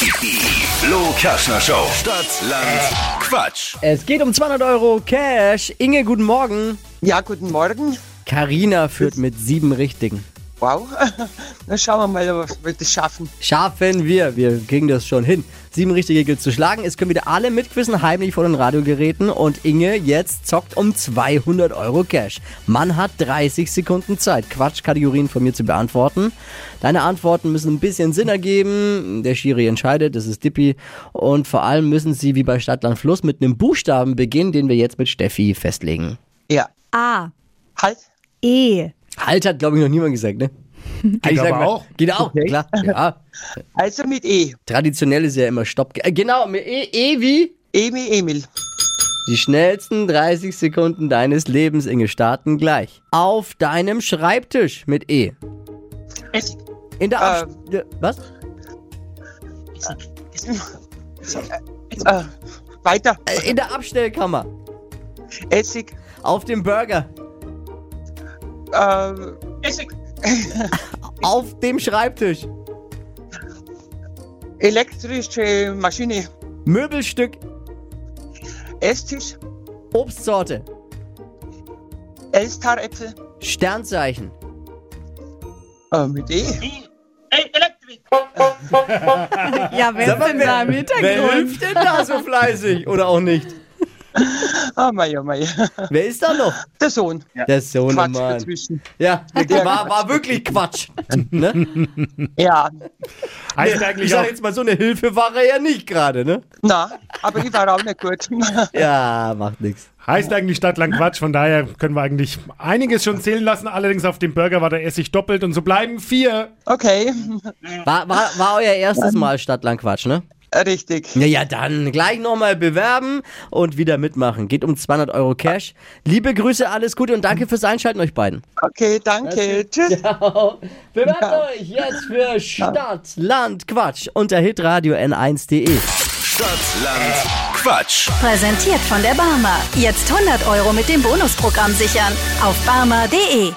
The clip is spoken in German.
Die Flo Kaschner Show. Stadt, Land, Quatsch. Es geht um 200 Euro Cash. Inge, guten Morgen. Ja, guten Morgen. Karina führt mit sieben Richtigen. Wow. Na schauen wir mal, ob wir das schaffen. Schaffen wir. Wir kriegen das schon hin. Sieben Richtige gilt zu schlagen. Es können wieder alle mitquissen, heimlich vor den Radiogeräten. Und Inge jetzt zockt um 200 Euro Cash. Man hat 30 Sekunden Zeit, Quatschkategorien von mir zu beantworten. Deine Antworten müssen ein bisschen Sinn ergeben. Der Schiri entscheidet, das ist Dippi. Und vor allem müssen sie wie bei Stadtland Fluss mit einem Buchstaben beginnen, den wir jetzt mit Steffi festlegen. Ja. A. Halt. E. Halt hat, glaube ich, noch niemand gesagt, ne? Geht aber auch. Geht auch, Okay. klar. Ja. Also mit E. Traditionell ist ja immer Stopp. Äh, genau, mit E, e wie? Emi Emil. Die schnellsten 30 Sekunden deines Lebens, Inge, starten gleich. Auf deinem Schreibtisch mit E. Essig. In der Abs Ja, Was? Äh, weiter. Äh, In der Abstellkammer. Essig. Auf dem Burger. Äh, Essig. Auf dem Schreibtisch. Elektrische Maschine. Möbelstück. Esstisch. Obstsorte. Elstar-Äpfel. Sternzeichen. Äh, mit E. Ja, wer ist denn da im wer Hintergrund? hilft denn da so fleißig? Oder auch nicht? Ah, mei, oh mei. Wer ist da noch? Der Sohn. Der Sohn, Quatsch Mann. dazwischen. Ja, war, war wirklich Quatsch. ne? Ja. Heißt Ich eigentlich sag jetzt mal, so eine Hilfe war er ja nicht gerade, ne? Na, aber ich war auch nicht gut. Ja, macht nix. heißt eigentlich Stadtland Quatsch, von daher können wir eigentlich einiges schon zählen lassen. Allerdings auf dem Burger war der Essig doppelt und so bleiben vier. Okay. War, war, war euer erstes Mal Stadtland Quatsch, ne? Richtig. Ja, ja, dann gleich nochmal bewerben und wieder mitmachen. Geht um 200 Euro Cash. Liebe Grüße, alles Gute und danke fürs Einschalten euch beiden. Okay, danke. Tschüss. Bewerbt Ja. euch jetzt für Stadt, Land, Quatsch unter hitradio n1.de. Stadtland Quatsch. Präsentiert von der Barmer. Jetzt 100 Euro mit dem Bonusprogramm sichern. Auf barmer.de.